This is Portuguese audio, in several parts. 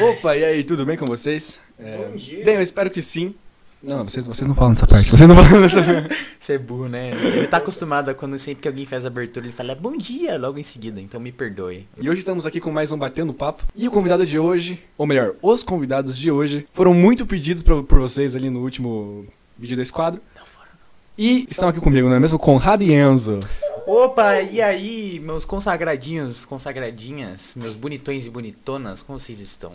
Opa, e aí, tudo bem com vocês? É, Bom dia. Bem, eu espero que sim. Não, vocês, vocês não falam nessa parte. Vocês não falam nessa Você é burro, né? Ele tá acostumado a quando sempre que alguém faz abertura, ele fala bom dia logo em seguida, então me perdoe. E hoje estamos aqui com mais um Batendo Papo. E o convidado de hoje, ou melhor, os convidados de hoje, foram muito pedidos pra- por vocês ali no último vídeo desse quadro. Não foram. E estão aqui comigo, não é mesmo? Conrado e Enzo. Opa, e aí, meus consagradinhos, consagradinhas, meus bonitões e bonitonas, como vocês estão?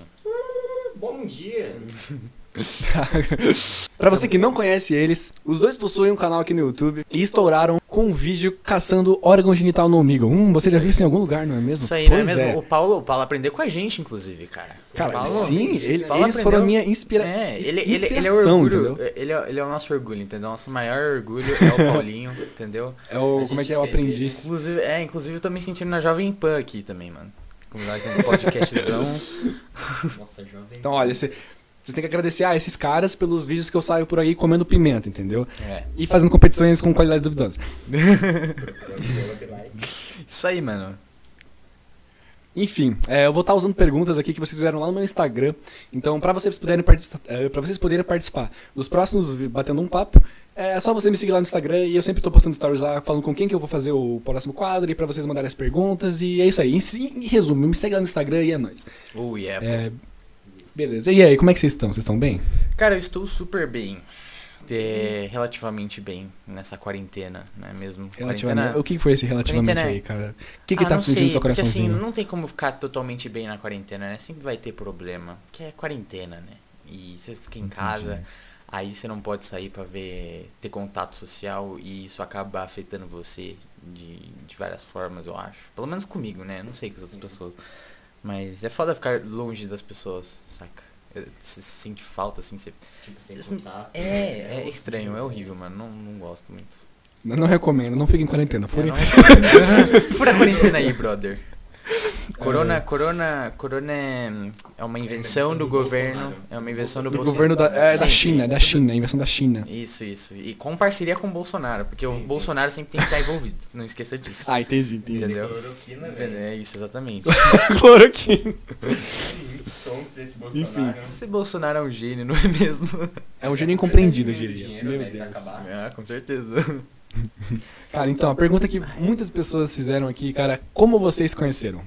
Bom dia. Pra você que não conhece eles, os dois possuem um canal aqui no YouTube e estouraram com um vídeo caçando órgão genital no umbigo. Hum, você já viu isso em algum lugar, não é mesmo? Isso aí, não é Pois mesmo? O Paulo, o Paulo aprendeu com a gente, inclusive, cara. Cara, Paulo, sim, ele- Paulo eles foram a aprendeu- minha inspira É, ele, ele, ele é o inspiração, orgulho, entendeu? ele é, ele é o nosso orgulho, entendeu? Nosso maior orgulho é o Paulinho, entendeu? É o, como é que é, o aprendiz. Inclusive, é, inclusive eu tô me sentindo na Jovem Pan aqui também, mano. Como nós temos um podcastzão. Nossa, jovem. Então, olha, cê- vocês têm que agradecer a esses caras pelos vídeos que eu saio por aí comendo pimenta, entendeu? É. E fazendo competições com qualidade duvidosa. Isso aí, mano. Enfim, é, eu vou estar usando perguntas aqui que vocês fizeram lá no meu Instagram. Então, pra vocês puderem para vocês poderem participar dos próximos batendo um papo, é só você me seguir lá no Instagram e eu sempre tô postando stories lá falando com quem que eu vou fazer o próximo quadro e pra vocês mandarem as perguntas e é isso aí. Em, em resumo, me segue lá no Instagram e é nóis. Oh, yeah. É, beleza. E aí, como é que vocês estão? Vocês estão bem? Cara, eu estou super bem. É, relativamente bem nessa quarentena, não é mesmo? Relativamente. O que foi esse relativamente Quarentena- aí, cara? O que que Ah, tá fugindo do seu porque assim, coraçãozinho? não tem como ficar totalmente bem na quarentena, né? Sempre vai ter problema, porque é quarentena, né? E você fica em Entendi. casa, aí você não pode sair pra ver, ter contato social e isso acaba afetando você de, de várias formas, eu acho. Pelo menos comigo, né? Não sei com as outras pessoas. Mas é foda ficar longe das pessoas, saca? Você sente falta, assim, você... Tipo, sem contato. É, é estranho, é horrível, mano. Não, não gosto muito. Não, não recomendo, não fique em quarentena. É, não é- Fura a quarentena aí, brother. Corona, É. corona, corona é, é uma invenção do governo, é uma invenção do, Do Bolsonaro. governo da, é, da Sim, China, é da China, a invenção da China. Isso, isso. E com parceria com o Bolsonaro, porque o Sim, sim. Bolsonaro sempre tem que estar envolvido. Não esqueça disso. Ah, entendi, entendi. Entendeu? Cloroquina, velho. É isso, exatamente. Cloroquina. Bolsonaro. Esse Bolsonaro é um gênio, não é mesmo? É um gênio incompreendido, eu diria. dinheiro, Meu pra Deus. Ah, com certeza. Cara, então, a pergunta que muitas pessoas fizeram aqui, cara, como vocês conheceram?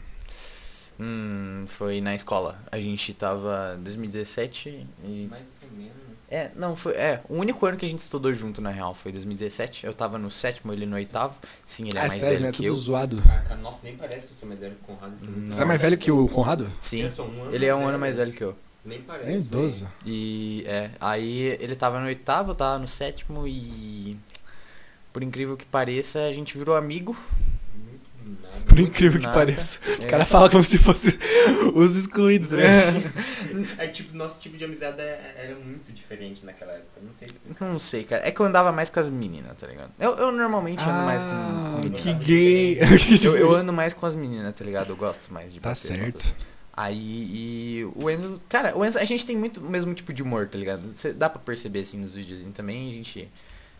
Hum, foi na escola. A gente tava em 2017 e Mais ou menos. É, não, foi. É, o único ano que a gente estudou junto, na real, foi 2017. Eu tava no sétimo, ele no oitavo. Sim, ele é Ah, mais sério, velho né? que Tudo eu. zoado. Caraca, nossa, nem parece que eu sou mais velho que o Conrado. Assim, Hum, Você é mais velho que o Conrado? Sim, um ele é um ano mais velho que eu. Nem parece. É idoso. E é, aí ele tava no oitavo, eu tava no sétimo e. Por incrível que pareça, a gente virou amigo. Muito nada. Por incrível que Nada. pareça. Os É. caras falam como se fosse os excluídos, ligado? É tipo, nosso tipo de amizade é- era muito diferente naquela época. Não sei explicar. Não sei, cara. É que eu andava mais com as meninas, tá ligado? Eu, eu normalmente ando mais com, com Ah, meninas. que gay. Eu, eu ando mais com as meninas, tá ligado? Eu gosto mais de Tá bater certo. Aí, e o Enzo, cara, o Enzo, a gente tem muito o mesmo tipo de humor, tá ligado? Cê, dá pra perceber assim nos vídeos também, a gente.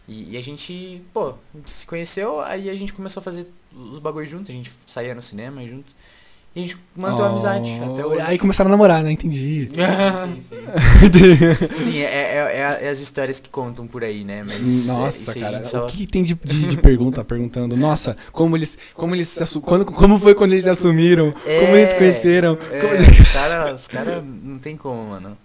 E, e a gente, pô, se conheceu, aí a gente começou a fazer os bagulho junto, a gente saía no cinema junto. E a gente manteve a amizade até Oh, hoje. Aí começaram a namorar, né? Entendi. Sim, sim. Sim, é, é, é- é as histórias que contam por aí, né? Mas, é, Nossa, a cara, só- o que tem de, de, de pergunta perguntando? Nossa, como eles, como eles quando, como foi quando eles se assumiram? como É, eles se conheceram? É, como, os caras cara não tem como, mano.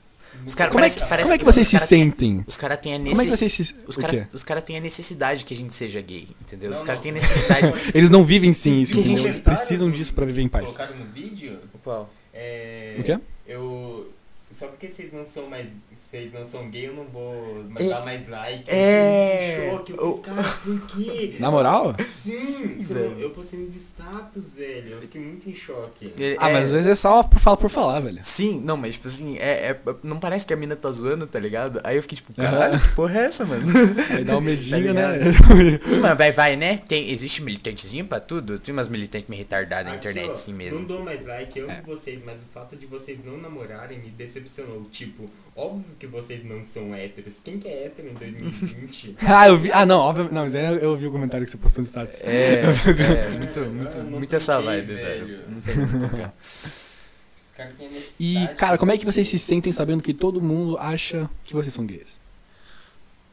Os caras como é, parece, que- parece como é que vocês se cara- sentem? Os caras têm a é necessidade. se Os caras cara têm a necessidade que a gente seja gay, entendeu? Não, os caras têm necessidade. Eles não vivem sem isso, entendeu? Eles precisam disso pra viver em paz. Colocaram no vídeo, Qual? é... O quê? Eu... Só porque vocês não são mais... Vocês não são gay, eu não vou É- dar mais like. É. Eu fiquei em choque. Eu fiquei, cara, por quê? Na moral? Sim, você velho. não- eu postei nos status, velho. Eu fiquei muito em choque. É- Ah, é- mas às vezes é só por falar por falar, velho. Sim, não, mas tipo assim, é, é- não parece que a mina tá zoando, tá ligado? Aí eu fiquei tipo, caralho, que porra é essa, mano? Aí dá um medinho, Tá né? Mas vai, vai, né? Tem, existe militantezinho pra tudo? Tem umas militantes meio retardadas na internet ó, assim Não mesmo. dou mais like, eu É. amo vocês, mas o fato de vocês não namorarem me decepcionou. Tipo, óbvio que vocês não são héteros. Quem que é hétero em 2020? Ah, eu vi. Ah, não, óbvio. Não, mas aí eu ouvi o comentário que você postou no status. É, é, muito, muito, Eu não muito essa vibe, velho. velho. Tocar. Os cara tem a E, cara, como é que vocês se sentem sabendo que todo mundo acha que vocês são gays?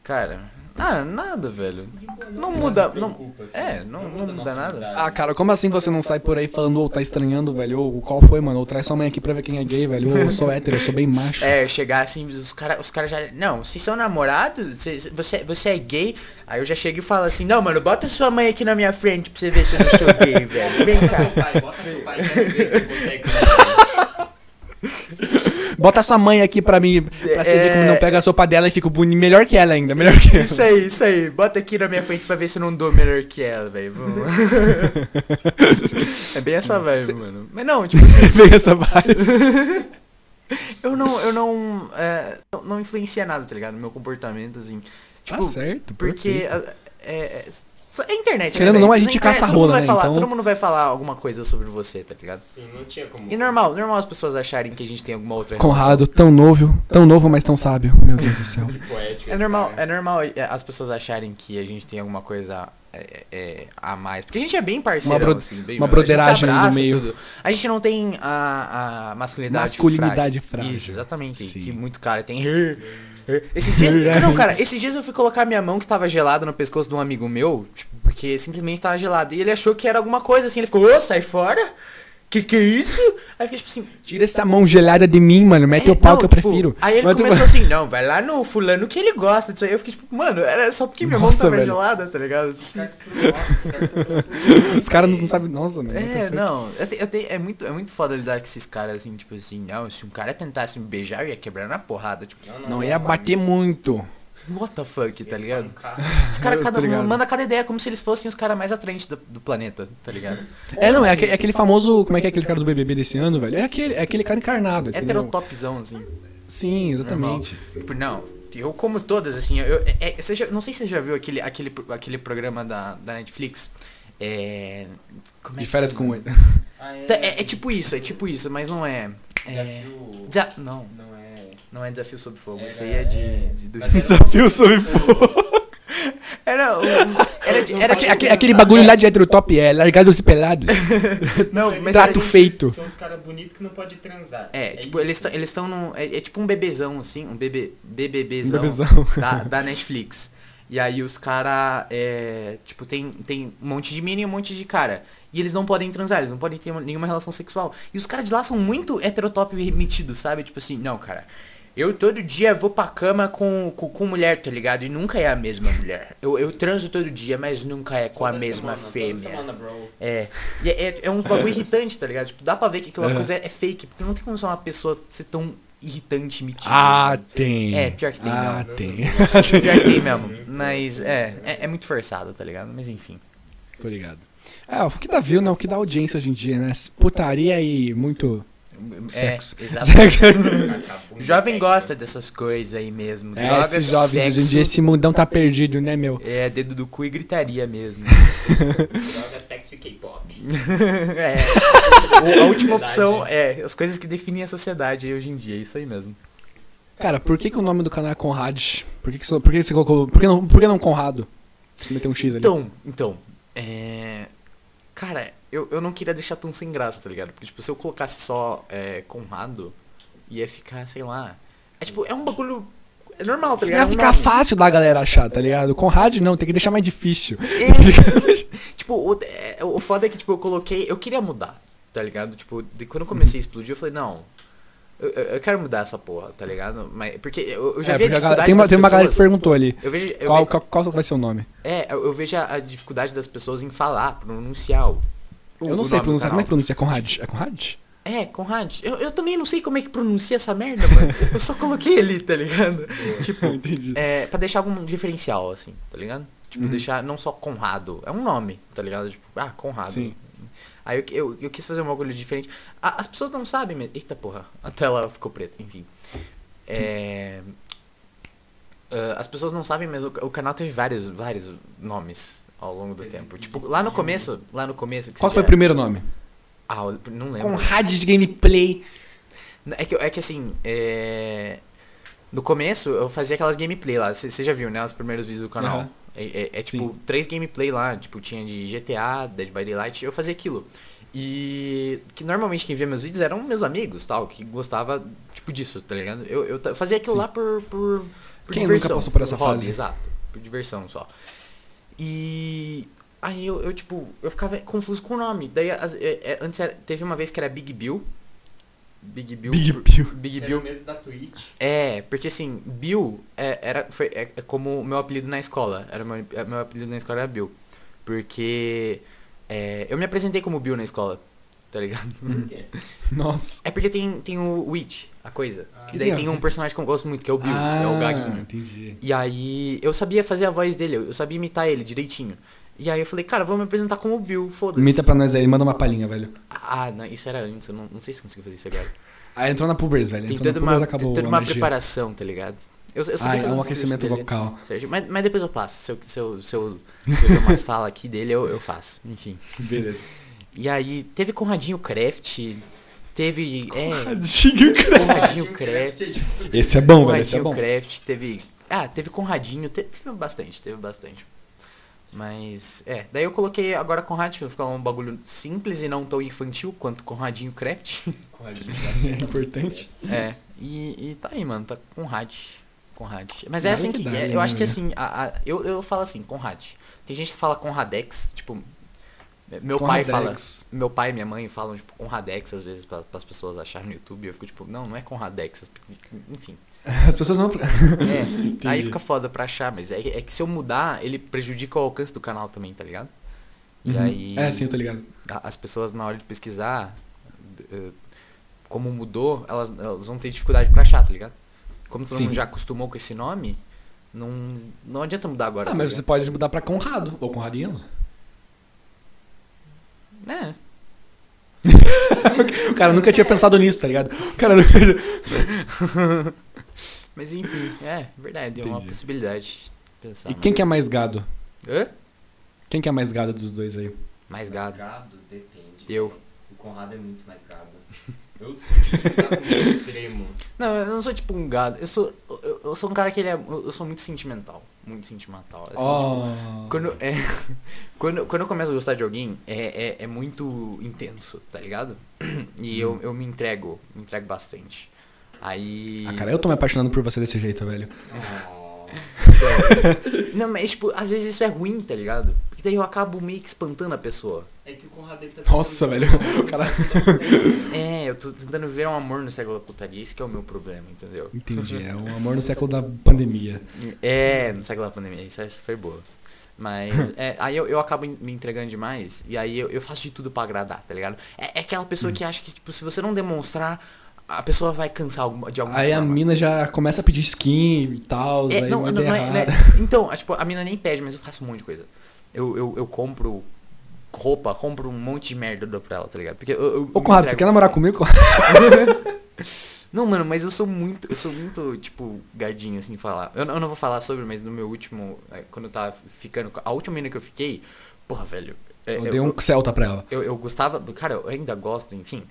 Cara, ah, nada, velho. Não muda, preocupa, assim. é, não- não muda nada. Ah, cara, como assim você não sai por aí falando, ou tá estranhando, velho? Ou qual foi, mano? Ou traz sua mãe aqui pra ver quem é gay, velho? Ou eu sou hétero, eu sou bem macho. É, chegar assim, os caras os cara já. Não, vocês são namorados? Cês- Você, você é gay? Aí eu já chego e falo assim, não, mano, bota sua mãe aqui na minha frente pra você ver se eu não sou gay, velho. Vem Bota cá. seu pai, bota seu pai, quero ver se você. Bota sua mãe aqui pra mim, pra você ver como É. não pega a sopa dela e fica boni- melhor que ela ainda, melhor que ela. Isso aí, isso aí. Bota aqui na minha frente pra ver se eu não dou melhor que ela, velho. É bem essa vibe, mano. Mas não, tipo assim, Vem essa vibe. eu não, eu não, é, não- não influencia nada, tá ligado? No meu comportamento, assim. Tipo, Tá certo, Porque é, é, é internet, Querendo né, ou não, a gente caça todo mundo rola, vai né? Falar, Então- Todo mundo vai falar alguma coisa sobre você, tá ligado? Sim, não tinha como. E normal, normal as pessoas acharem que a gente tem alguma outra Conrado, tão novo, tão novo, mas tão sábio. Meu Deus do céu. É esse normal, é normal é, as pessoas acharem que a gente tem alguma coisa é, é, a mais. Porque a gente é bem parceirão, Uma bro- assim, bem, uma broderagem no meio. tudo. A gente não tem a, a masculinidade, Masculinidade frágil. frágil. Isso, exatamente. Sim. Que muito cara tem. Esses dias. não, cara, esses dias eu fui colocar minha mão que tava gelada no pescoço de um amigo meu, tipo, porque simplesmente tava gelada. E ele achou que era alguma coisa assim. Ele ficou, ô, sai fora! Que que é isso? Aí eu fiquei tipo assim, Tira essa mão gelada de mim, mano. Mete é, o pau não, que eu tipo, prefiro. Aí ele Mas tu- começou assim, não, vai lá no fulano que ele gosta disso aí. Eu fiquei tipo, mano, era só porque minha Nossa, mão tava velho. gelada, tá ligado? Os caras os não sabem. Nossa, mano. É, não, eu te- eu te- é, muito, é muito foda lidar com esses caras assim, tipo assim, não, se um cara tentasse me beijar, eu ia quebrar na porrada, tipo, Não ia bater muito. What the fuck, tá ligado? Um. Os caras cada, tô ligado. manda cada ideia como se eles fossem os caras mais atraentes do, do planeta, tá ligado? É, não, é Assim, aquele, é aquele famoso. Como é que é aquele cara do BBB desse ano, velho? É aquele, é aquele cara encarnado. entendeu? Heterotopzão, assim. Sim, exatamente. Tipo, não, eu como todas, assim, eu, é, é, você já- não sei se você já viu aquele, aquele, aquele programa da, da Netflix, é... Como é De férias é? com ele. Ah, Tá, É, é tipo isso, é tipo isso, mas não é... é Desafio- desa- não, Não é. Não é Desafio Sob Fogo, Era- isso aí é de... é, de era- Desafio sob fogo. Era, um, era, de- era Aquele, tipo- aquele- aquele bagulho lá de heterotop é largados e pelados. Não, mas Trato feito. São os caras bonitos que não pode transar. É, tipo, isso. eles tão- eles estão num. É, é tipo um bebezão, assim, um bebê, BBBzão, Bebezão. Da, da Netflix. E aí os cara é, tipo, tem, tem um monte de mina e um monte de cara. E eles não podem transar, eles não podem ter nenhuma relação sexual. E os caras de lá são muito heterotop metidos, sabe? Tipo assim, não, cara. Eu todo dia vou pra cama com, com, com mulher, tá ligado? E nunca é a mesma mulher. Eu, eu transo todo dia, mas nunca é com a Toda mesma semana, toda fêmea. semana, bro. É. E é, é, é uns bagulho irritante, tá ligado? Tipo, dá pra ver que aquela coisa é, é fake, porque não tem como ser uma pessoa ser tão irritante e metida. Ah, tem. É, pior que tem Ah, mesmo. tem. Pior que tem mesmo. Mas é, é, é muito forçado, tá ligado? Mas enfim. Tô ligado. É, o que dá view, né? O que dá audiência hoje em dia, né? Putaria e muito sexo. É, exato. Sexo. Acabou de Jovem sexo. gosta dessas coisas aí mesmo. É, Drogas, esses jovens hoje em sexo, dia, esse mundão tá perdido, né, meu? É, dedo do cu e gritaria mesmo. Droga, sexo e K-pop. é. A última opção é as coisas que definem a sociedade aí hoje em dia, é isso aí mesmo. Cara, por que, que o nome do canal é Conrad? Por que, que, você, por que você colocou. Por que não, por que não Conrado? Você meteu um X ali. Então, então, é. Cara, eu, eu não queria deixar tão sem graça, tá ligado? Porque, tipo, se eu colocasse só é, Conrado, ia ficar, sei lá. É tipo, é um bagulho. É normal, tá ligado? Ia É um ficar nome. fácil da galera achar, tá ligado? Conrad não, tem que deixar mais difícil. É, tipo, o, é, o foda é que, tipo, eu coloquei. Eu queria mudar, tá ligado? Tipo, de, quando eu comecei a explodir, eu falei, não. Eu, eu quero mudar essa porra, tá ligado? Mas, porque eu, eu já É, vi a a galera- dificuldade tem uma, das tem uma galera que perguntou ali. Eu vejo, Qual, ve- qual, qual vai ser o nome? é, eu, vejo a, a dificuldade das pessoas em falar, pronunciar o. Eu não o sei pronunciar. Como é que pronuncia? Conrad? É Conrad? É, Conrad. Eu, eu também não sei como é que pronuncia essa merda, mano. Eu só coloquei ali, tá ligado? tipo, Entendi. é, pra deixar algum diferencial, assim, tá ligado? Tipo, Uhum. deixar não só Conrado. É um nome, tá ligado? Tipo, ah, Conrado. Sim. Aí eu, eu, eu quis fazer um bagulho diferente. A- as pessoas não sabem mesmo. Eita porra, a tela ficou preta, enfim. É. ah, as pessoas não sabem, mas o, o canal teve vários, vários nomes ao longo do tempo. Tipo, lá no começo, lá no começo. Qual foi o primeiro nome? Ah, eu não lembro. Conrad de Gameplay. É que, é que assim, é... No começo eu fazia aquelas gameplay lá, você já viu, né? Os primeiros vídeos do canal. Aham. É, é- é tipo três gameplay lá, tipo, tinha de GTA, Dead by Daylight, eu fazia aquilo. E que normalmente quem via meus vídeos eram meus amigos, tal, que gostava, tipo, disso, tá ligado? Eu, eu fazia aquilo Sim. lá por, por, por Quem nunca diversão. passou por essa hobby, fase? Exato, por diversão só. E aí eu, eu, tipo, eu ficava confuso com o nome. Daí, é, é, antes era- teve uma vez que era Big Bill. Big Bill. Big Bill. Big Era Bill o mesmo da Twitch. é, porque assim, Bill é, era, foi, é, é como o meu apelido na escola. Era meu, é, meu apelido na escola era Bill. Porque é, eu me apresentei como Bill na escola, tá ligado? Por quê? Nossa. É porque tem, tem o Witch, a coisa. Ah. que daí tem um personagem que eu gosto muito, que é o Bill, é o Gaguinho. entendi. E aí eu sabia fazer a voz dele, eu sabia imitar ele direitinho. E aí eu falei, cara, vou me apresentar como o Bill, foda-se. Imita pra nós aí, manda uma palhinha, velho. Ah, não, isso era antes, eu não, não sei se consigo fazer isso agora. Ah, entrou na Pubers, velho. Tem Entrou toda uma, tem toda uma preparação, tá ligado? Eu, eu Ah, é um aquecimento dele. vocal. Certo? Mas, mas depois eu passo. Se eu, se eu, se eu, se eu umas falas aqui dele, eu, eu faço. Enfim. Beleza. E aí, teve Conradinho Craft. Teve. É, Diga, cara. Conradinho Craft. Esse é bom, velho. Esse é Conradinho bom. Craft. Teve. Ah, teve Conradinho. te- Teve, bastante, teve bastante. Mas, é. Daí eu coloquei agora Conradinho, pra ficar um bagulho simples e não tão infantil quanto Conradinho Craft. É importante. É, e, e tá aí, mano, tá Conrad. Conrad. Mas é assim que que. dá, é, né, eu acho que velho? assim, a- a- eu, eu falo assim, Conrad. Tem gente que fala Conradex, tipo. Meu pai fala. Conradex. Meu pai e minha mãe falam, tipo, Conradex às vezes pra, as pessoas acharem no YouTube. Eu fico tipo, não, não é Conradex. Enfim. As pessoas não. É, aí fica foda pra achar, mas é, que- é que se eu mudar, ele prejudica o alcance do canal também, tá ligado? E Uhum. aí. É, sim, eu tô ligado. as pessoas na hora de pesquisar eh, como mudou, elas, elas vão ter dificuldade pra achar, tá ligado? Como todo Sim. mundo já acostumou com esse nome, não, não adianta mudar agora. Ah, tá mas você ligado? pode mudar pra Conrado. Ou Conrado Enzo. É. O cara nunca tinha pensado nisso, tá ligado? O cara nunca. Mas enfim, é verdade, é uma Entendi. possibilidade. de Pensar, E quem que é mais gado? Hã? Quem que é mais gado dos dois aí? Mais gado. Gado depende. Eu. O Conrado é muito mais gado. Eu sou tipo gado no extremo. Não, eu não sou tipo um gado. Eu sou, eu, eu sou um cara que ele é. Eu sou muito sentimental. Muito sentimental. Assim, tipo, Oh. Quando, é, quando, quando eu começo a gostar de alguém, é, é, é muito intenso, tá ligado? E eu, eu me entrego, me entrego bastante. Aí. Ah, cara, eu tô me apaixonando por você desse jeito, velho. Não, mas tipo, às vezes isso é ruim, tá ligado? Porque daí eu acabo meio que espantando a pessoa. É que o Conrado ele tá Nossa, velho. O cara. É, eu tô tentando ver um amor no século da putaria, esse que é o meu problema, entendeu? Entendi. É o amor no século da pandemia. É, no século da pandemia, isso, essa foi boa. Mas, é, aí eu, eu acabo me entregando demais, e aí eu, eu faço de tudo pra agradar, tá ligado? É, é aquela pessoa que acha que, tipo, se você não demonstrar, a pessoa vai cansar de alguma Aí a forma. mina já começa a pedir skin e tal. É, não, não, não é, errado. não é- Então, a, tipo, a mina nem pede, mas eu faço um monte de coisa. Eu, eu, eu compro roupa, compro um monte de merda dou pra ela, tá ligado? Porque eu, eu Ô, Conrado, você quer namorar comigo? Não, mano, mas eu sou muito, eu sou muito, tipo, gadinho, assim, falar. Eu, eu não vou falar sobre, mas no meu último, é, quando eu tava ficando, a última mina que eu fiquei, porra, velho. é, Eu eu, dei um Celta pra ela. eu, eu gostava, cara, eu ainda gosto, enfim.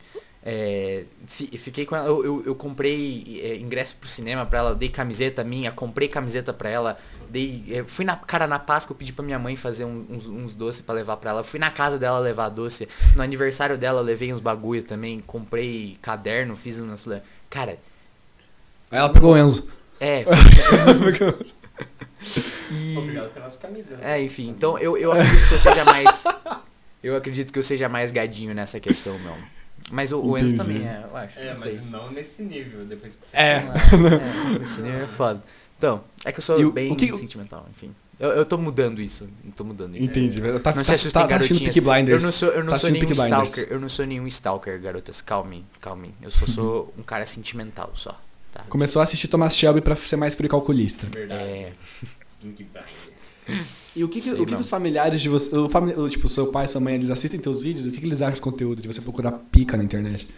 É, fi- fiquei com ela, eu, eu, eu comprei é, ingresso pro cinema pra ela, dei camiseta minha, comprei camiseta pra ela, dei, é, fui na, cara, na Páscoa eu pedi pra minha mãe fazer um- uns, uns doces pra levar pra ela, fui na casa dela levar doce, no aniversário dela eu levei uns bagulho também, comprei caderno, fiz umas, cara, Aí ela pegou o Enzo. é, e... Obrigado pelas camisas. É, enfim, então eu, eu acredito que eu seja mais. Eu acredito que eu seja mais gadinho nessa questão, meu. Mas o, o Enzo também é, eu acho. É, não mas não nesse nível, depois que você É. É, esse nível é foda. Então, é que eu sou E bem o que- sentimental, enfim. Eu, eu tô mudando isso. Tô mudando isso. Entendi. Tá, Não tá, se assustem, tá, tá garotinhas. Peaky Blinders. Eu não sou, eu não Tá sou nenhum stalker. Eu não sou nenhum stalker, garotas. Calmem, calmem. Eu só sou um cara sentimental só. Tá? Começou a assistir Thomas Shelby pra ser mais frio calculista. Verdade. É. E o que, que- Sei o que, que os familiares de você. O fami- o, tipo, seu pai, sua mãe, eles assistem teus vídeos? O que, que eles acham do conteúdo de você procurar pica na internet?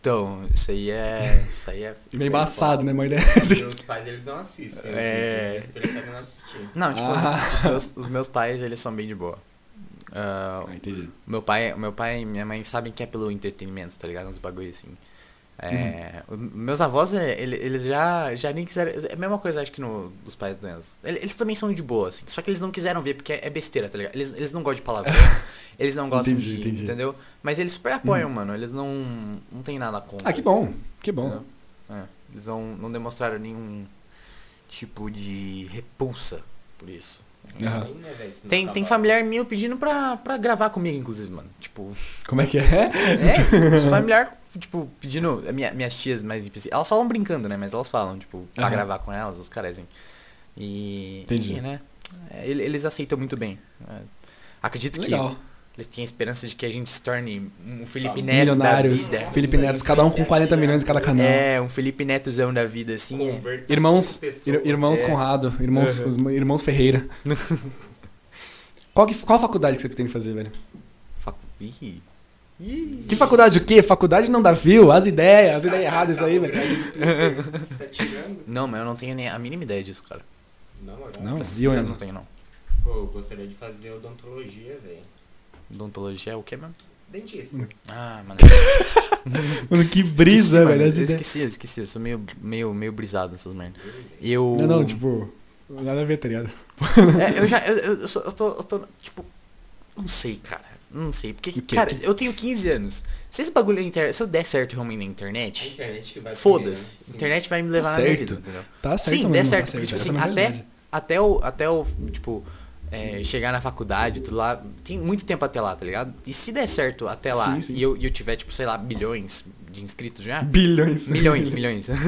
Então, isso aí é. Isso aí é. Meio embaçado, né, uma ideia? Meus pais, eles não assistem. É. Eles preferem não assistir. Não, tipo, Ah. os, meus, os meus pais, eles são bem de boa. Ah, entendi. meu pai, meu pai e minha mãe sabem que é pelo entretenimento, tá ligado? Uns bagulho assim. É, o- Meus avós, é, ele- eles já, já nem quiseram. É a mesma coisa, acho que no, dos pais do Enzo. Ele- Eles também são de boa, assim. Só que eles não quiseram ver porque é besteira, tá ligado? Eles, eles não gostam de palavrão. eles não gostam Entendi, de. entendi. Entendeu? Mas eles super apoiam, mano. Eles não. Não tem nada contra. Ah, que bom. Que bom. É, eles não, não demonstraram nenhum tipo de repulsa por isso. Né, Tem, tá tem familiar meu pedindo pra, pra gravar comigo, inclusive, mano. Tipo, Como é que é? é, os familiar, tipo, pedindo. Minha, minhas tias mais específicas. Elas falam brincando, né? Mas elas falam, tipo, pra Aham. gravar com elas, os caras, assim. E. Entendi. e, né? é, ele- eles aceitam muito bem. É, acredito Legal. que eles têm a esperança de que a gente se torne um Felipe Ah, Neto Milionários. da vida. Felipe Neto, cada um com 40 milhões em cada canal. É, um Felipe Netozão da vida, assim. é. Irmãos, ir- irmãos É. Conrado, irmãos, Uhum. os irmãos Ferreira. qual, que, qual faculdade que você tem que fazer, velho? Facu- Ih. Ih. Que faculdade o quê? Faculdade não dá view, as ideias, as ideias erradas isso aí, Tá velho. Tá tirando? Não, mas eu não tenho nem a mínima ideia disso, cara. Não, Pra ser e o sincero, Enzo? não tenho, não. Pô, eu gostaria de fazer odontologia, velho. Odontologia é o quê mesmo? Dentista. Ah, mano. Mano, que brisa, Esqueci, velho, mano. Eu esqueci, eu esqueci. Eu sou meio, meio, meio brisado nessas merdas. Eu. Não, não, tipo, nada a ver, tá ligado? É, eu já. Eu, eu, eu, sou- eu tô, eu tô. Tipo. Não sei, cara. Não sei. Porque, cara, eu tenho 15 anos. Se esse bagulho na internet. Se eu der certo realmente na A internet. internet que vai Foda-se. A internet vai me levar na certo. minha vida, entendeu? Tá certo Sim, mesmo, der tá certo, porque, tipo assim, é a até-. Até o. Até o. Tipo. É, chegar na faculdade, tudo lá. Tem muito tempo até lá, tá ligado? E se der certo até lá Sim, sim. e eu, e eu tiver, tipo, sei lá, bilhões de inscritos já. Bilhões. Milhões, milhões.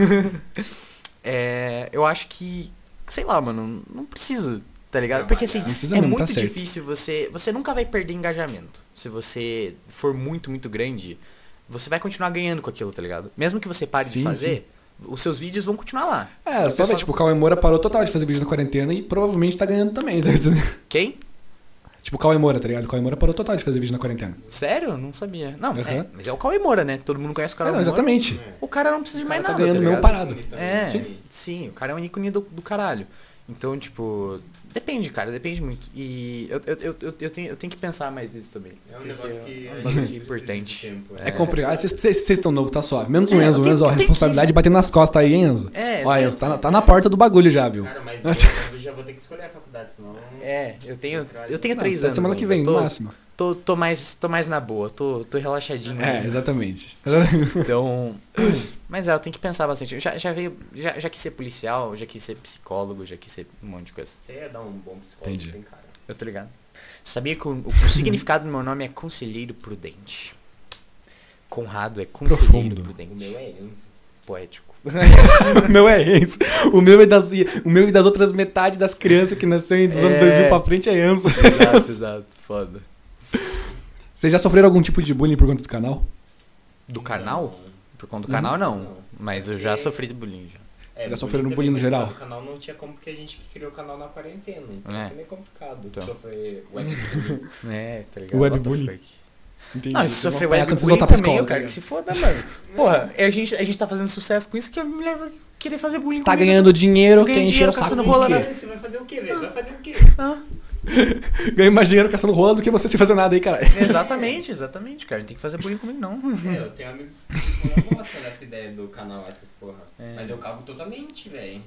É, eu acho que, sei lá, mano, não precisa, tá ligado? Não, Porque assim, não é mesmo, tá muito certo. difícil você. Você nunca vai perder engajamento. Se você for muito, muito grande, você vai continuar ganhando com aquilo, tá ligado? Mesmo que você pare Sim, de fazer, os seus vídeos vão continuar lá. É, só pessoal- ver, tipo, o Cauê Moura parou total de fazer vídeo na quarentena e provavelmente tá ganhando também. tá ligado? Quem? tipo, o Cauê Moura, tá ligado? O Cauê Moura parou total de fazer vídeo na quarentena. Sério? Não sabia. Não, Aham. é, mas é o Cauê Moura, né? Todo mundo conhece o É, Cauê não, Moura. exatamente. É. O cara não precisa de mais cara tá nada, ganhando tá mesmo ligado? parado. É, Sim. sim, o cara é um ícone do, do caralho. Então, tipo, depende, cara, depende muito. E eu, eu, eu, eu, eu tenho, eu tenho que pensar mais nisso também. É um negócio que é a um gente bagulho precisa de importante. tempo, É complicado. Vocês estão novos, tá suave. Menos o É, Enzo. O Enzo, ó, tenho responsabilidade 15. batendo nas costas aí, hein, Enzo. É, Ó, Enzo, tá, na- tá na porta do bagulho já, viu? Cara, mas eu já vou ter que escolher a faculdade, senão... É, eu tenho, eu tenho três anos. semana que vem, tô, no máximo. Tô, tô, mais, tô mais na boa, tô, tô relaxadinho. É, ainda. exatamente. Então. Mas é, eu tenho que pensar bastante. Eu já, já veio. Já, já quis ser policial, já quis ser psicólogo, já quis ser um monte de coisa. Você ia dar um bom psicólogo, Entendi. tem cara. Eu tô ligado. Sabia que o, o- o significado do meu nome é Conselheiro Prudente. Conrado é Conselheiro Profundo. Prudente. O meu é Enzo. Poético. o meu é Enzo. O meu e das, o meu e das outras metade das crianças que nasceu em dos anos É. 2000 pra frente é Enzo. exato, exato. Foda. Vocês já sofreram algum tipo de bullying por conta do canal? Do canal? Por conta do canal, não. Mas eu já sofri de bullying já. É, já sofreram bullying no mas geral? O canal não tinha como, porque a gente criou o canal na quarentena. Então É. isso é meio complicado. Então. Sofrer webbullying. É, tá ligado? Webbullying. Entendi. Não, se sofrer webbullying também, escola, eu quero tá que se foda, mano. Porra, a gente, a gente tá fazendo sucesso com isso que a mulher vai querer fazer bullying Tá comigo. ganhando dinheiro, Tô ganhando quer encher dinheiro o saco rola na- Você vai fazer o quê, velho? Vai fazer o quê? Ah, Ganha mais dinheiro caçando rola do que você se fazer nada aí, cara. exatamente, exatamente, cara. Não tem que fazer bullying comigo, não. É, eu tenho amigos que não gostam dessa ideia do canal, essas porra. É. Mas eu cago totalmente, velho.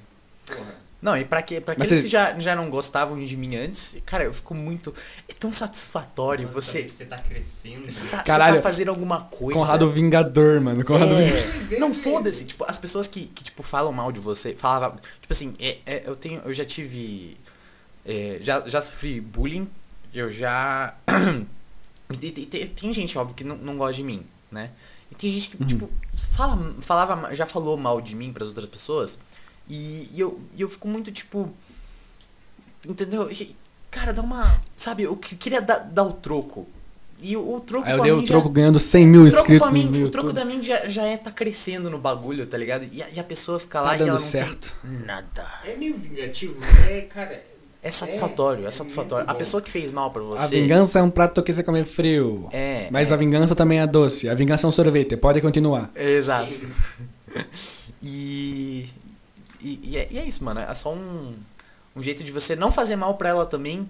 Porra. Não, e pra, que, pra aqueles você- que já, já não gostavam de mim antes, cara, eu fico muito. É tão satisfatório Mano, você. Você tá crescendo. Você tá, você Caralho. tá fazendo alguma coisa. Conrado Vingador, mano. Conrado Vingador. É, não foda-se, tipo, as pessoas que, que, tipo, falam mal de você, falava, tipo assim, é, é, eu tenho, eu já tive, é, já, já sofri bullying, eu já, e tem, tem- tem gente, óbvio, que não, não gosta de mim, né, e tem gente que, Uhum. tipo, fala, falava, já falou mal de mim pras outras pessoas, e, e eu, e eu fico muito, tipo, entendeu, E, cara, dá uma, sabe, eu que- queria dar, dar o troco, e o, o troco Aí eu dei o já- troco ganhando 100 mil inscritos mim, no o YouTube. troco da mim já, já é tá crescendo no bagulho, tá ligado? E a, e a pessoa fica lá Tá e ela dando não certo. tem nada. É meio vingativo, mas é, cara. É satisfatório, é, é satisfatório. A pessoa que fez mal pra você. A vingança é um prato que você come frio. É. Mas é, a vingança também é doce. A vingança é um sorvete. Pode continuar. é, Exato. E, e, e é, e é isso, mano. É só um, um jeito de você não fazer mal pra ela também.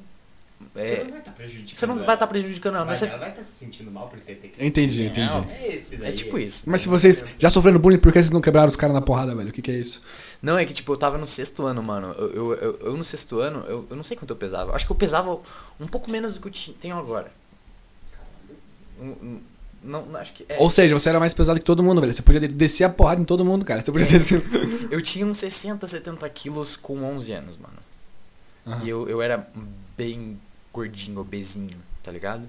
Você É, não vai estar prejudicando. você não vai ela. estar prejudicando ela, mas Mas você. ela vai estar se sentindo mal por você ter que. Entendi, Não, entendi. É esse daí. É tipo isso. Mas se vocês já sofreram bullying, por que vocês não quebraram os caras na porrada, velho? O que, que é isso? Não, é que tipo, eu tava no sexto ano, mano. Eu, eu, eu, eu no sexto ano, eu, eu não sei quanto eu pesava. Acho que eu pesava um pouco menos do que eu tenho agora. um- não, não, acho que. É, Ou seja, você era mais pesado que todo mundo, velho. Você podia descer a porrada em todo mundo, cara. Você podia descer. eu tinha uns 60, 70 quilos com 11 anos, mano. Aham. E eu, eu era bem gordinho, obesinho, tá ligado?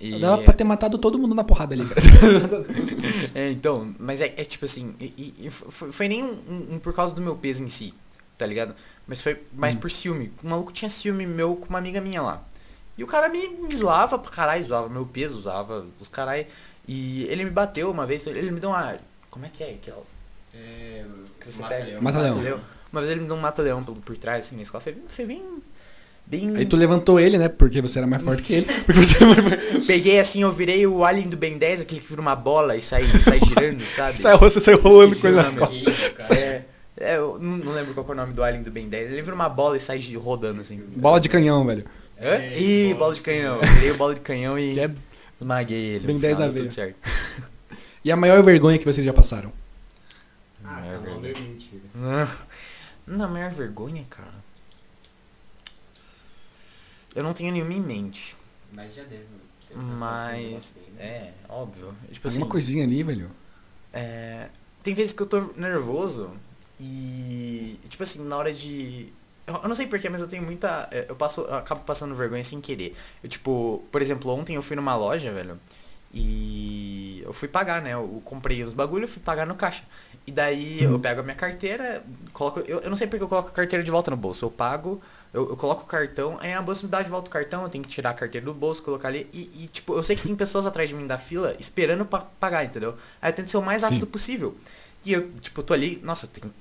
E, Dava pra ter matado todo mundo na porrada ali, cara. é, então, mas é, é tipo assim, e, e- e foi, foi nem um, um- um por causa do meu peso em si, tá ligado? Mas foi mais Hum. por ciúme. O maluco tinha ciúme meu com uma amiga minha lá. E o cara me, me zoava pra caralho, zoava meu peso, zoava os caralho. E ele me bateu uma vez, ele me deu uma. Como é que é? Que é o- É, que você Mata pega? Leão. Mata-leão. Uma vez ele me deu um mata-leão por, por trás, assim, na escola. Foi, foi bem. Bem. Aí tu levantou ele, né? Porque você era mais forte que ele. Porque você era mais forte. Peguei assim, eu virei o Alien do Ben 10, aquele que vira uma bola e sai, sai girando, sabe? Saiu, você saiu rolando com ele nas costas. Isso, cara. É, é, eu não, lembro qual é o nome do Alien do Ben 10. Ele vira uma bola e sai rodando assim. Bola de canhão, velho. Hã? É, Ih, bola bola de canhão. Eu virei o bola de canhão e é- esmaguei ele. Ben no 10 final, na veia. tudo certo. E a maior vergonha que vocês já passaram? Ah, verdade. é mentira. Não, a maior vergonha, cara. Eu não tenho nenhuma em mente. Mas já deve. ter Mas. uma É, óbvio. Tipo Alguma assim, coisinha ali, velho. É, tem vezes que eu tô nervoso e, tipo assim, na hora de. Eu, eu não sei porquê, mas eu tenho muita. é, Eu passo. Eu acabo passando vergonha sem querer. Eu, tipo, por exemplo, ontem eu fui numa loja, velho, e eu fui pagar, né? Eu comprei os bagulho, fui pagar no caixa. E daí eu pego a minha carteira, coloco. Eu, eu não sei porque eu coloco a carteira de volta no bolso. Eu pago, eu, eu coloco o cartão, aí a bolsa me dá de volta o cartão, eu tenho que tirar a carteira do bolso, colocar ali. E, e, tipo, eu sei que tem pessoas atrás de mim da fila esperando pra pagar, entendeu? Aí eu tento ser o mais rápido Sim. possível. E eu, tipo, tô ali, nossa, eu tenho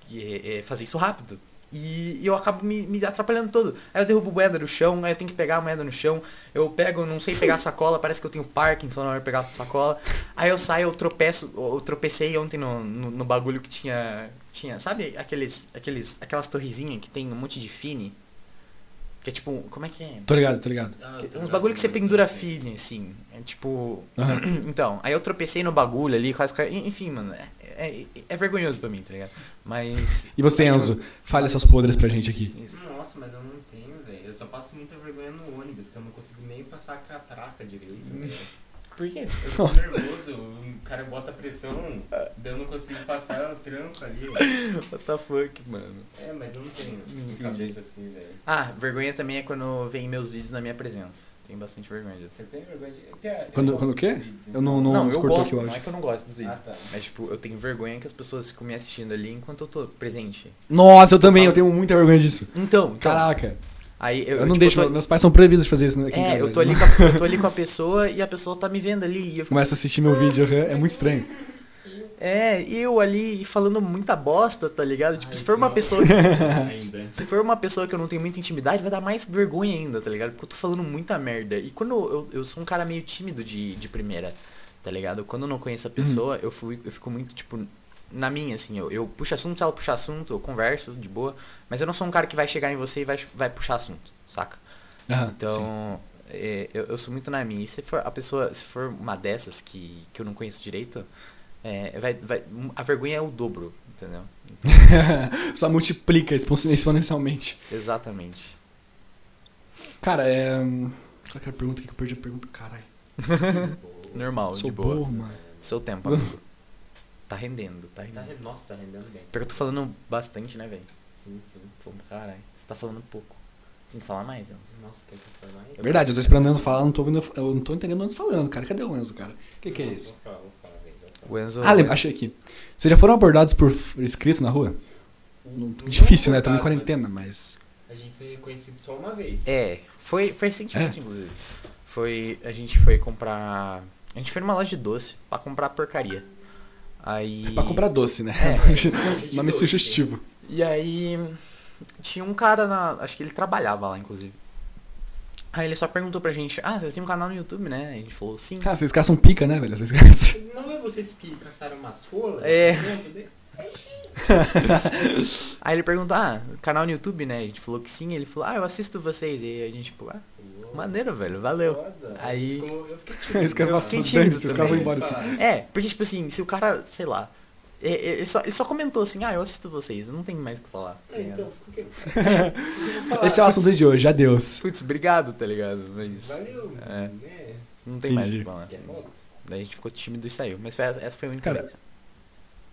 que fazer isso rápido. E, e eu acabo me, me atrapalhando todo. Aí eu derrubo moeda no chão, aí eu tenho que pegar a moeda no chão. Eu pego, não sei pegar a sacola, parece que eu tenho Parkinson na hora de pegar a sacola. Aí eu saio, eu tropeço, eu tropecei ontem no, no, no bagulho que tinha. Tinha, sabe aqueles, aqueles, aquelas torrezinhas que tem um monte de fine? Que é tipo, como é que é? Tô ligado, tô ligado. Ah, tô Uns bagulho que você pendura fine, assim. É tipo. Aham. Então, aí eu tropecei no bagulho ali, quase. Enfim, mano, é, é, é vergonhoso pra mim, tá ligado? Mas. E você, Enzo? Fale essas podres pra gente aqui. Isso. Nossa, mas eu não tenho, velho. Eu só passo muita vergonha no ônibus, que eu não consigo nem passar a catraca direito, velho. Por quê? Eu fico nervoso, o cara bota pressão, daí eu não consigo passar o tranco ali. What the fuck, mano? É, mas eu não tenho Entendi. cabeça assim, velho. Ah, vergonha também é quando vem meus vídeos na minha presença. Tenho bastante vergonha disso. Você tem vergonha de... Eu Quando- quando o quê? dos vídeos, Eu não- não- Não, eu descortou gosto, aqui o não é que eu não gosto dos vídeos. Ah, tá. Mas, tipo, eu tenho vergonha que as pessoas ficam me assistindo ali enquanto eu tô presente. Nossa, eu também, eu tenho muita vergonha disso. Então, então Caraca. Aí eu, Eu, não tipo, deixo, eu tô- meus pais são proibidos de fazer isso aqui em É, casa, eu tô, velho. ali com a, eu tô ali com a pessoa e a pessoa tá me vendo ali. E eu fico, Começa a assistir meu vídeo, é muito estranho. é, eu ali falando muita bosta, tá ligado? Tipo, Ai, se for uma não. pessoa que. Se for uma pessoa que eu não tenho muita intimidade, vai dar mais vergonha ainda, tá ligado? Porque eu tô falando muita merda. E quando eu, eu sou um cara meio tímido de, de primeira, tá ligado? Quando eu não conheço a pessoa, eu, fui, eu fico muito, tipo, na minha, assim. Eu, eu puxo assunto, se ela puxar assunto, eu converso de boa. Mas eu não sou um cara que vai chegar em você e vai, vai puxar assunto, saca? Sim. Então, é, eu, eu sou muito na minha. E se for a pessoa, se for uma dessas que, que eu não conheço direito, é, vai, vai, a vergonha é o dobro, entendeu? Só multiplica expon- exponencialmente. Exatamente. Cara, é. Qual que era a pergunta que eu perdi a pergunta? Caralho. Normal, Sou de boa. mano. Seu tempo, amigo. Tá rendendo, tá Tá rendendo. re- Nossa, tá rendendo bem. Pior que eu tô falando bastante, né, velho? Sim, sim. Pô, caralho. Você tá falando pouco. Tem que falar mais, Enzo. Nossa, quer que eu fale mais? É verdade, eu tô esperando o Enzo falar, não tô, ouvindo, eu não tô entendendo o Enzo falando, cara. Cadê o Enzo, cara? O que, que é Vou isso? falar, vou falar, vou falar. O Enzo. Ah, lembra, achei aqui. Vocês já foram abordados por inscritos na rua? Não Difícil, né? Estamos em abordado, quarentena, mas. mas A gente foi conhecido só uma vez. É, foi, foi recentemente, É? inclusive. Foi. A gente foi comprar. A gente foi numa loja de doce pra comprar porcaria. Aí. É pra comprar doce, né? É, Nome doce. sugestivo. E aí. Tinha um cara na. Acho que ele trabalhava lá, inclusive. Aí ele só perguntou pra gente, ah, vocês têm um canal no YouTube, né? A gente falou, sim. Ah, vocês caçam pica, né, velho? Vocês caçam. Não é vocês que caçaram umas rolas? É. Lembra? Aí ele perguntou, ah, canal no YouTube, né? A gente falou que sim, ele falou, ah, eu assisto vocês. E aí a gente, tipo, ah, maneiro, velho, valeu. foda. Aí- Eu fiquei tímido. Os caras fiquei ficar tímido os caras vão também. embora assim. É, porque, tipo assim, se o cara, sei lá, é, é, ele só, ele só comentou assim, ah, eu assisto vocês, não tem mais o que falar. É, então, falar. Esse é o assunto de hoje, adeus. Putz, obrigado, tá ligado? Mas. Valeu, É. né? Não tem mais o que falar. É Daí a gente ficou tímido e saiu. Mas foi- essa foi a única Cara, vez.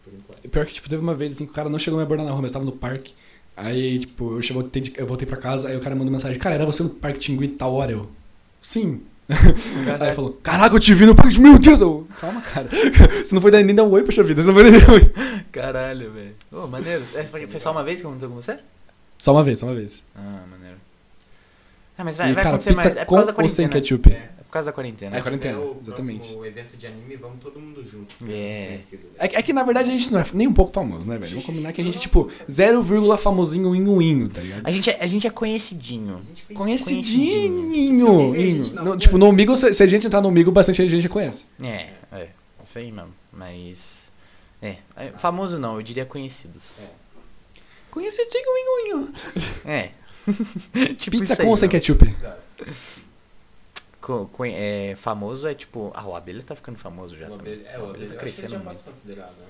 por enquanto. Pior que, tipo, teve uma vez assim que o cara não chegou a me abordar na rua, mas tava no parque. Aí, tipo, eu, voltei de- eu voltei pra casa, aí o cara mandou mensagem, cara, era você no Parque Tingui tal hora? Eu, sim. Aí ele falou, caraca, eu te vi no Parque meu Deus! Eu, calma, cara. Você não foi dar- nem dar um oi, poxa vida, você não foi nem dar um oi. Caralho, velho. Ô, maneiro. É, foi, foi só uma vez que aconteceu com você? Só uma vez, só uma vez. Ah, maneiro. É, mas vai, e, vai cara, acontecer mais. É por com causa da ou sem quarentena. ketchup? É. É por causa da quarentena. É, quarentena, Até o exatamente. próximo evento de anime, vamos todo mundo junto. É. Conhecido, né? É, que- é que na verdade a gente não é nem um pouco famoso, né, velho? Vamos combinar que a gente é tipo 0, famosinho inho inho, tá ligado? A gente, é, a gente é conhecidinho. A gente conhece- Conhecidinho. Conhecidinho. inho. Não, No- tipo, no Omigo, se, se a gente entrar no Omigo, bastante gente já conhece. É, é. Isso aí mesmo. Mas. É. é, Famoso não, eu diria conhecidos. Conhecidinho, inho inho. É. tipo Pizza com ou sem ketchup? Co- co- é, famoso é tipo. Ah, o Abelha tá ficando famoso já. O também. abelha, é, o o Abelha abelha tá eu acho que ele crescendo muito.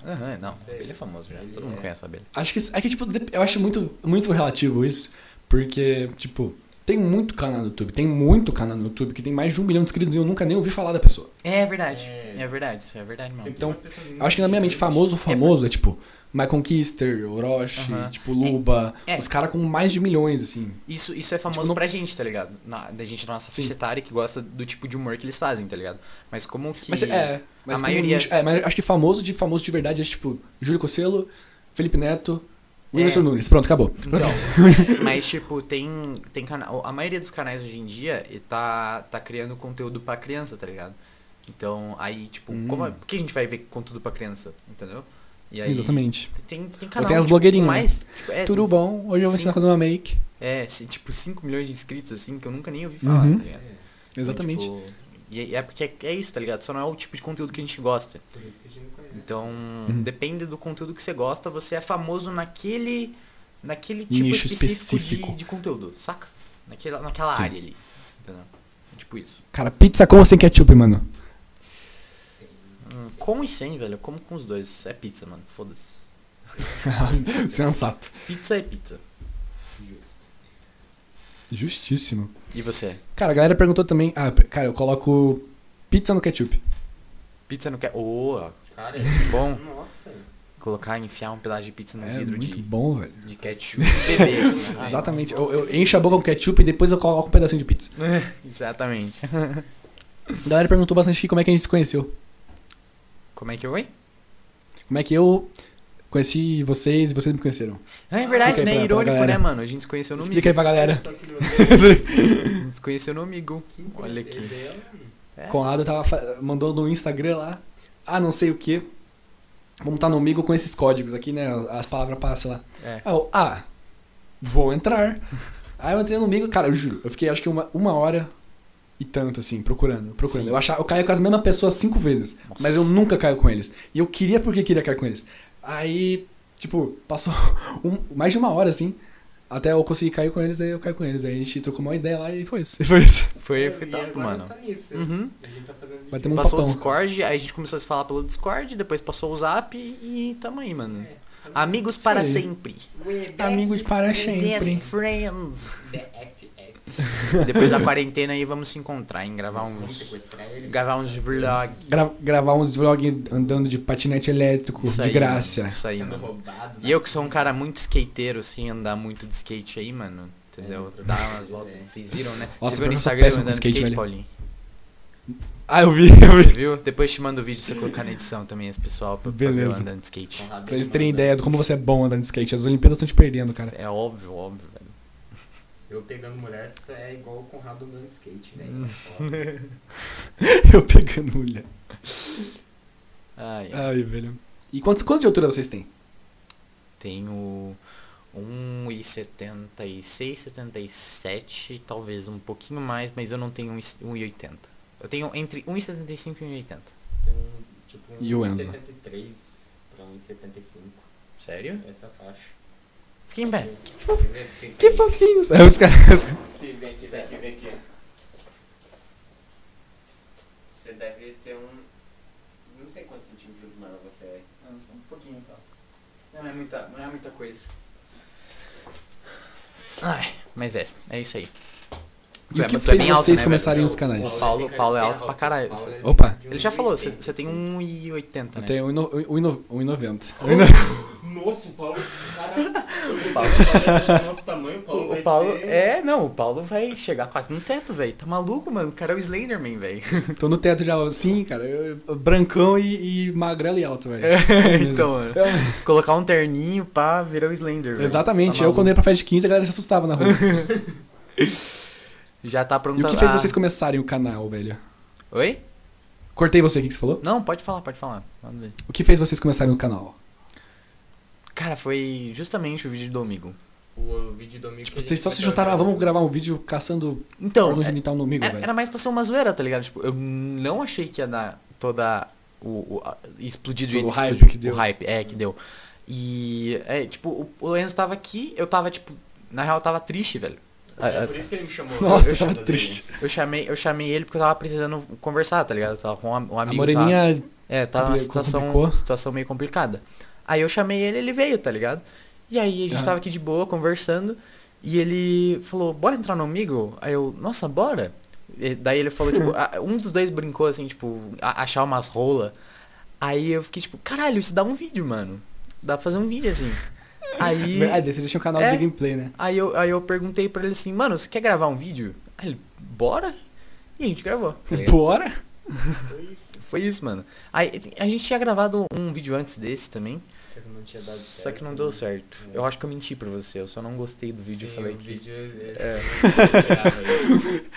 né? Aham, não. Não O. Abelha é famoso já. Ele Todo mundo é. conhece o Abelha. Acho que, é que, tipo, eu acho muito, muito relativo isso, porque, tipo, tem muito canal no YouTube, tem muito canal no YouTube que tem mais de um milhão de inscritos e eu nunca nem ouvi falar da pessoa. É verdade. É. É, verdade, isso é verdade, mano. Então, Eu acho que na minha mente, famoso, famoso é tipo, Michael Kister, Orochi, tipo, Luba, É. os caras com mais de milhões, assim. Isso, isso é famoso Tipo, não- pra gente, tá ligado? Na, da gente da nossa Sim. faixa etária que gosta do tipo de humor que eles fazem, tá ligado? Mas como que. Mas é, mas a maioria- nicho- é, mas acho que famoso de famoso de verdade é tipo, Júlio Cocelo, Felipe Neto, Whindersson É. Nunes. Pronto, acabou. Então, mas tipo, tem, tem canal. A maioria dos canais hoje em dia tá, tá criando conteúdo pra criança, tá ligado? Então, aí, tipo, Hum. como, por que a gente vai ver conteúdo pra criança? Entendeu? E aí, Exatamente. Tem, tem canal. tem as tipo, blogueirinhas, né? mais. Tipo, é, Tudo bom, hoje eu vou ensinar a fazer uma make. É, tipo, 5 milhões de inscritos, assim, que eu nunca nem ouvi falar, Uhum. tá ligado? Então, Exatamente. tipo, e é porque é, é isso, tá ligado? Só não é o tipo de conteúdo que a gente gosta. Por isso que a gente. Então, Uhum. depende do conteúdo que você gosta, você é famoso naquele naquele tipo Nicho específico, específico. De, de conteúdo, saca? Naquela, naquela Sim. área ali. Entendeu? Tipo isso. Cara, pizza com ou sem ketchup, mano? Hum, com e sem, velho. Eu como com os dois. É pizza, mano. Foda-se. Sensato. Pizza é pizza. Justo. Justíssimo. E você? Cara, a galera perguntou também. Ah, cara, eu coloco pizza no ketchup. Pizza não quer. Ô, Cara, bom. nossa. Colocar, enfiar um pedaço de pizza no É vidro muito de, bom, velho. de ketchup. Bebê, assim, né? Exatamente. Eu, eu encho a boca com ketchup e depois eu coloco um pedacinho de pizza. Exatamente. A galera perguntou bastante aqui como é que a gente se conheceu. Como é que eu oi? Como é que eu conheci vocês e vocês me conheceram. Ah, é verdade, Explica aí né? pra- pra Irônico, galera. né, mano? A gente se conheceu no Explica aí Migo. pra galera. A gente se conheceu no Migo. Olha aqui. É. Conrado tava, mandou no Instagram lá. Ah, não sei o que. Vamos estar no Migo com esses códigos aqui, né? As palavras passam lá. É. Eu, ah, vou entrar. Aí eu entrei no Migo, cara, eu juro, eu fiquei acho que uma, uma hora e tanto, assim, procurando, procurando. Sim. Eu, achava, eu caí com as mesmas pessoas cinco vezes, Nossa. mas eu nunca caio com eles. E eu queria porque queria cair com eles. Aí, tipo, passou um- mais de uma hora, assim, até eu conseguir cair com eles, aí eu caí com eles. Aí a gente trocou uma ideia lá e foi isso. Foi isso. Foi, foi top, agora mano. Tá nisso. Uhum. A gente tá fazendo Vai ter um Passou o. Discord, aí a gente começou a se falar pelo Discord, depois passou o Zap e tamo aí, mano. É, Amigos para sempre. Amigos para sempre. Best friends. BFF. Depois da quarentena aí vamos se encontrar, hein? Gravar Vamos uns. sequestrar ele. Gravar uns vlogs. Gra- gravar uns vlogs andando de patinete elétrico, Isso de aí, graça. mano, Isso aí, mano. roubado, E eu que sou um cara muito skateiro, assim, andar muito de skate aí, mano. Entendeu? É, Dar umas é. voltas. Vocês viram, né? Nossa, Vocês viram no Instagram andando de skate, skate, velho. Paulinho? Ah, eu vi, eu Você vi. viu? Depois te mando o vídeo pra você colocar na edição também, esse pessoal, pra, pra ver eu Beleza. andando de skate. Pra eles ele terem ideia de como você é bom andando de skate. As Olimpíadas estão te perdendo, cara. É óbvio, óbvio. Eu pegando mulher, isso é igual o Conrado andando skate, Hum. velho. Eu pegando mulher. Ai, ai. Ai, velho. E quantos, quantos de altura vocês têm? Tenho 1,76, 77, talvez um pouquinho mais, mas eu não tenho 1,80. Eu tenho entre 1,75 e 1,80. Tem um, tipo, um E o Enzo? 73 pra 1,75. Sério? Essa faixa. Fiquei em pé. Que Que fofinhos. É, os caras. Vem aqui, vem aqui, vem aqui. Você deve ter um. Não sei quantos centímetros maior você é. Não, só um pouquinho só. Não é muita, não é muita coisa. Ai, mas é, é isso aí. E o é- que é fez alto, vocês né, começarem os canais? O Paulo- Paulo é alto pra caralho. É Opa. Ele já falou, você 1,80. você tem 1,80, Eu né? tenho 1,90. Nossa, o Paulo. Cara, o Paulo o nosso tamanho, o Paulo. O, Paulo, ser- é, não, o Paulo vai chegar quase no teto, velho. Tá maluco, mano? O cara é o Slenderman, velho. Tô no teto já, sim, cara. eu- brancão e, e magrelo e alto, velho. então, mano. Eu- Colocar um terninho pra virar o Slender, velho. Exatamente. Tá eu, quando ia pra festa de 15, a galera se assustava na rua. Já tá E pronto o que fez vocês começarem o canal, velho? Oi? Cortei você, o que que você falou? Não, pode falar, pode falar. Vamos ver. O que fez vocês começarem o canal? Cara, foi justamente o vídeo do amigo. O vídeo do amigo. Tipo, vocês só se juntaram, ah, vamos gravar um vídeo caçando Então, é- genital no amigo, era, velho. era mais pra ser uma zoeira, tá ligado? Tipo, eu não achei que ia dar toda o... o a- explodir do jeito o hype explodiu. que deu. O hype, é, que deu. E, é, tipo, o, o Enzo tava aqui, eu tava, tipo... Na real, eu tava triste, velho. É A- por isso que ele me chamou. Nossa, eu eu tava chamo triste. Eu chamei, eu chamei ele porque eu tava precisando conversar, tá ligado? Eu tava com um, am- um A amigo... moreninha Tava, é, tava uma compli- situação, complicou. situação meio complicada. Aí eu chamei ele, ele veio, tá ligado? E aí a gente tava aqui de boa, conversando, e ele falou, bora entrar no amigo? Aí eu, nossa, bora? E daí ele falou, tipo, um dos dois brincou, assim, tipo, achar umas rola. Aí eu fiquei, tipo, caralho, isso dá um vídeo, mano. Dá pra fazer um vídeo, assim. Aí... Verdade, vocês tinham um canal É. de gameplay, né? Aí eu, aí eu perguntei pra ele assim, mano, você quer gravar um vídeo? Aí ele, bora? E a gente gravou. tá? Bora? Foi isso. Foi isso, mano. Aí a gente tinha gravado um vídeo antes desse também, Só que não tinha dado certo. só que não deu certo. É. Eu acho que eu menti pra você, eu só não gostei do vídeo e Sim, falei o que. vídeo é... É.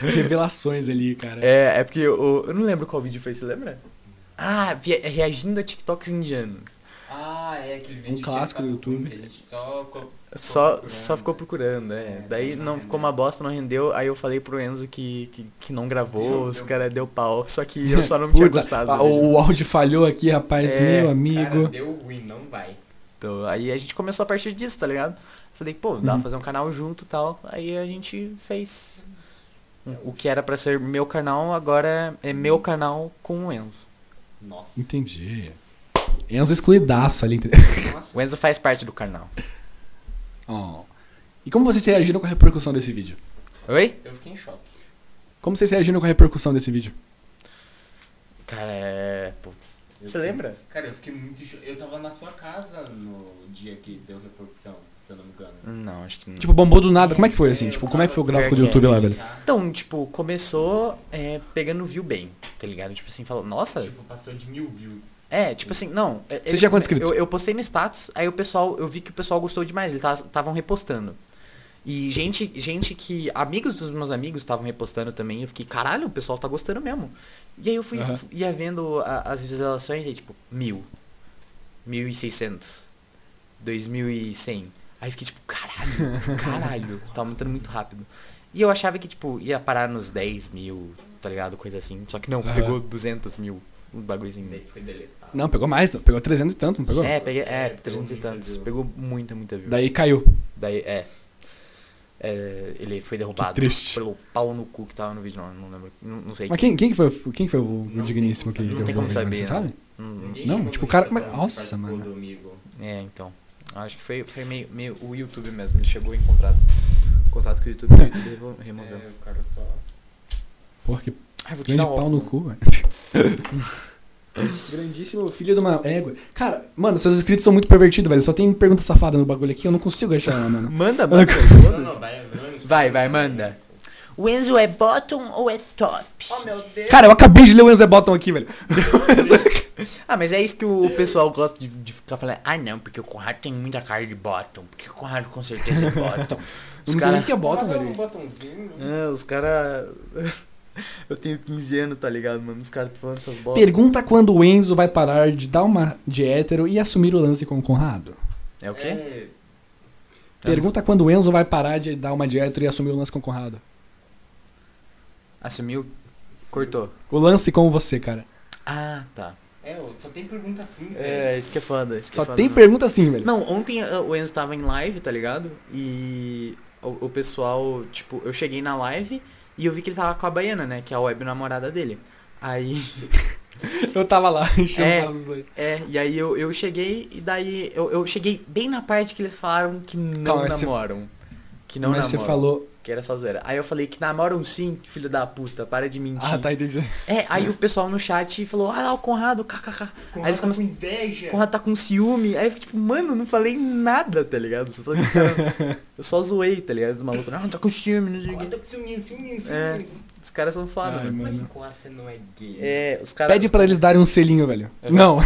é... Revelações ali, cara. É, é porque eu, eu não lembro qual vídeo foi, você lembra? Ah, reagindo a TikToks indianos. Ah, é aquele vídeo Um clássico do YouTube. a só... co- Só, só ficou procurando, é. É, Daí não não rendeu. ficou uma bosta, não rendeu. Aí eu falei pro Enzo que, que, que não gravou, Deu- os deu- caras deu pau. Só que eu só não tinha gostado. do vídeo. o áudio falhou aqui, rapaz, É, meu Cara, amigo. deu ruim, não vai. Então, aí a gente começou a partir disso, tá ligado? Falei, pô, dá Uhum. pra fazer um canal junto e tal. Aí a gente fez. O que era pra ser meu canal, agora é meu canal com o Enzo. Nossa. Entendi. Enzo excluidaço ali, entendeu? O Enzo faz parte do canal. Oh. E como vocês reagiram com a repercussão desse vídeo? Oi? Eu fiquei em choque. Como vocês reagiram com a repercussão desse vídeo? Cara, é. Putz. Eu Você fiquei- lembra? Cara, eu fiquei muito em choque. Eu tava na sua casa no dia que deu repercussão, se eu não me engano. Não, acho que não. Tipo, bombou do nada. Como é que foi assim? Tipo, como é que foi o gráfico do Fair YouTube lá, velho? Tá? Então, tipo, começou é, pegando view bem, tá ligado? Tipo assim, falou, nossa. Tipo, passou de mil views. É, tipo assim, não. é- Você ele- tinha quantos inscritos? Eu, eu postei no status, aí o pessoal, eu vi que o pessoal gostou demais, eles estavam repostando. E gente, gente que. Amigos dos meus amigos estavam repostando também. Eu fiquei, caralho, o pessoal tá gostando mesmo. E aí eu fui, Aham. ia vendo a- as visualizações e tipo, mil. Mil e seiscentos. Dois mil e cem. Aí eu fiquei tipo, caralho, caralho. Tava aumentando muito rápido. E eu achava que, tipo, ia parar nos 10 mil, tá ligado? Coisa assim. Só que não, Aham. pegou 200 mil. Um bagulhozinho. Daí foi deletado. Não, pegou mais. Pegou 300 e tanto, não pegou? É, peguei, é, É, 300 e tantos. Pegou muita, muita view. Daí caiu. Daí, é. É, ele foi derrubado pelo pau no cu que tava no vídeo, não, não lembro. Não, não sei. Mas quem, quem, que foi, quem que foi o Não digníssimo que saber. Não tem como derrubou saber, Você não. sabe? Não- Não, tipo, o cara- mas- nossa, participou mano. É, então. Acho que foi, foi meio, meio o YouTube mesmo. Ele chegou em contato, contato com o YouTube e o YouTube remo- removeu. É, o cara só... Porra, que Ai, vou grande pau no cu, velho. Grandíssimo filho de uma égua. Cara, mano, seus inscritos são muito pervertidos, velho. Só tem pergunta safada no bagulho aqui, eu não consigo achar, mano. Manda, manda. Não, não, vai, vai. Manda. O Enzo é bottom ou é top? Oh, meu Deus. Cara, eu acabei de ler o Enzo Bottom aqui, velho. Ah, mas é isso que o pessoal gosta de, de ficar falando. Ah, não, porque o Conrado tem muita cara de bottom. Porque o Conrado com certeza é bottom. Os não sei nem que é Bottom, um velho. botãozinho. É, os caras. Eu tenho 15 anos, tá ligado, mano? Os caras falando essas bolas. Pergunta quando o Enzo vai parar de dar uma de hétero e assumir o lance com o Conrado. É o quê? É, Pergunta quando o Enzo vai parar de dar uma de hétero e assumir o lance com o Conrado. Assumiu. Cortou. O lance com você, cara. Ah, tá. é, só tem pergunta assim, velho. É, isso que é foda. Isso que Só é foda, tem né? pergunta assim, velho. Não, ontem uh, o Enzo tava em live, tá ligado? E o, o pessoal, tipo, eu cheguei na live e eu vi que ele tava com a Baiana, né? Que é a web namorada dele. Aí, Eu tava lá, enchendo É. os dois. é, e aí eu, eu cheguei e daí eu, eu cheguei bem na parte que eles falaram que não Calma, mas você- namoram. Que não Mas namoram. você falou. Que era só zoeira. Aí eu falei que namoram sim, filho da puta, para de mentir. Ah, tá, entendi. É, aí o pessoal no chat falou, ah lá o Conrado, kkk. Aí eles com começam, inveja. Conrado tá com ciúme. Aí eu fico tipo, mano, não falei nada, tá ligado? Só falei que os caras- eu só zoei, tá ligado? Os malucos, não, tá com ciúme, não sei o quê. tá com ciúminho, ciúminho, É. ciúminho. Os caras são foda, Ai, mano. Mas. Conrado, você não é gay. É, os caras. Pede pra eles darem um selinho, velho. É. Não.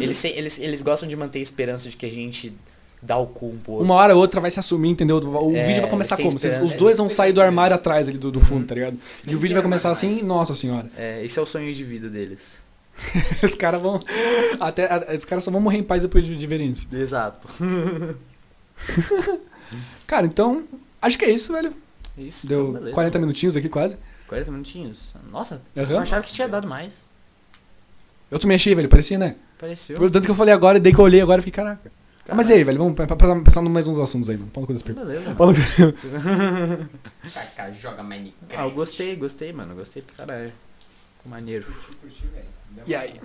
Eles, eles, eles gostam de manter a esperança de que a gente dá o cu um pro outro. Uma hora ou outra vai se assumir, entendeu? O É, vídeo vai começar como? Vocês- os dois vão sair do armário atrás ali do, do fundo, tá ligado? E o vídeo vai começar assim, nossa senhora. É, esse é o sonho de vida deles. Os caras vão. Até, os caras só vão morrer em paz depois de, de verem isso. Exato. Cara, então. Acho que é isso, velho. Isso, Deu então beleza. 40 minutinhos aqui quase. 40 minutinhos. Nossa, Aham. eu achava que tinha dado mais. Eu também achei, velho. Parecia, né? Pareceu. Tanto que eu falei agora, e daí que eu olhei agora, eu fiquei, caraca. Caralho. Mas e aí, velho? Vamos pensar em mais uns assuntos aí, mano. Fala com das perguntas. Beleza. Fala com- Kaká joga Minecraft. Ah, eu gostei, gostei, mano. Gostei pra caralho. Ficou maneiro. E aí?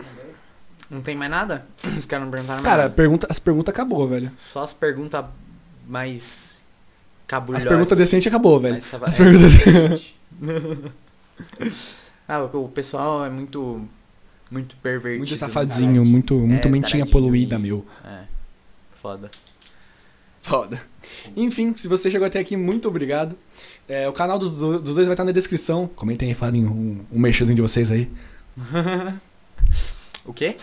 Não tem mais nada? Os caras não perguntaram mais Cara, nada. pergunta, as perguntas acabou, velho. Só as perguntas mais cabulhosas. As perguntas decentes acabou, velho. As é. perguntas. Ah, o, o pessoal é muito. Muito pervertido. Muito né? safadinho, muito, muito É, mentinha poluída, e- meu. É. Foda. Foda. Enfim, se você chegou até aqui, muito obrigado. É, o canal dos, do- dos dois vai estar na descrição. Comentem aí, falem um, um merchanzinho de vocês aí. O quê?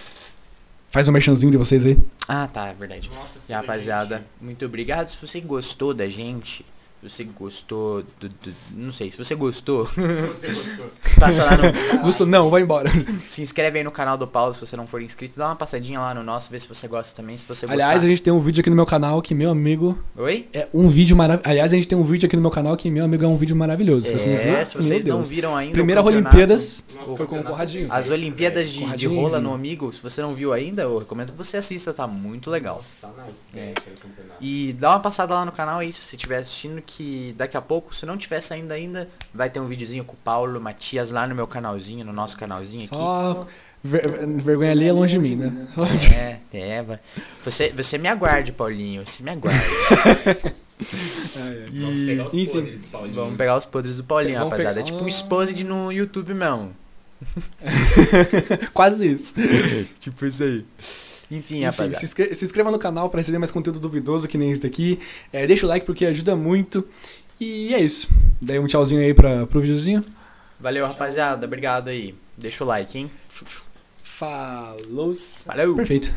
Faz um merchanzinho de vocês aí. Ah, tá, é verdade. Nossa, E rapaziada, muito obrigado. Se você gostou da gente, você gostou do. do- não sei, se você gostou, Se você gostou. passa lá no. Gostou? Não, vai embora. Se inscreve aí no canal do Paulo se você não for inscrito. Dá uma passadinha lá no nosso, vê se você gosta também. Se você Aliás, a gostar. gente tem um vídeo aqui no meu canal que, meu amigo, Oi? é um vídeo maravilhoso. Aliás, a gente tem um vídeo aqui no meu canal que, meu amigo, é um vídeo maravilhoso. Se você não viu, é, se vocês meu não viram ainda. Primeira Olimpíadas Nossa, foi com o Conradinho. As Olimpíadas de, de Conradinho rola no Amigo, se você não viu ainda, eu recomendo que você assista, tá muito legal. Nossa, tá nice. É. É. E dá uma passada lá no canal aí, se você estiver assistindo, que daqui a pouco, se não tiver saindo ainda, vai ter um videozinho com o Paulo, Matias lá no meu canalzinho, no nosso canalzinho aqui. Só ver- vergonha ali é longe de mim, né? É, é, vai. Você, você me aguarde, Paulinho, você me aguarde. Vamos pegar os enfim, podres, Paulinho. Vamos pegar os podres do Paulinho, Vamos rapaziada. É pegar- tipo um exposed no YouTube mesmo. Quase isso. tipo isso aí. Enfim, Enfim, rapaziada. se, inscre- se inscreva no canal pra receber mais conteúdo duvidoso que nem esse daqui. É, deixa o like porque ajuda muito. E é isso. Daí um tchauzinho aí pra, pro videozinho. Valeu, rapaziada. Obrigado aí. Deixa o like, hein? Falou. Valeu! Perfeito.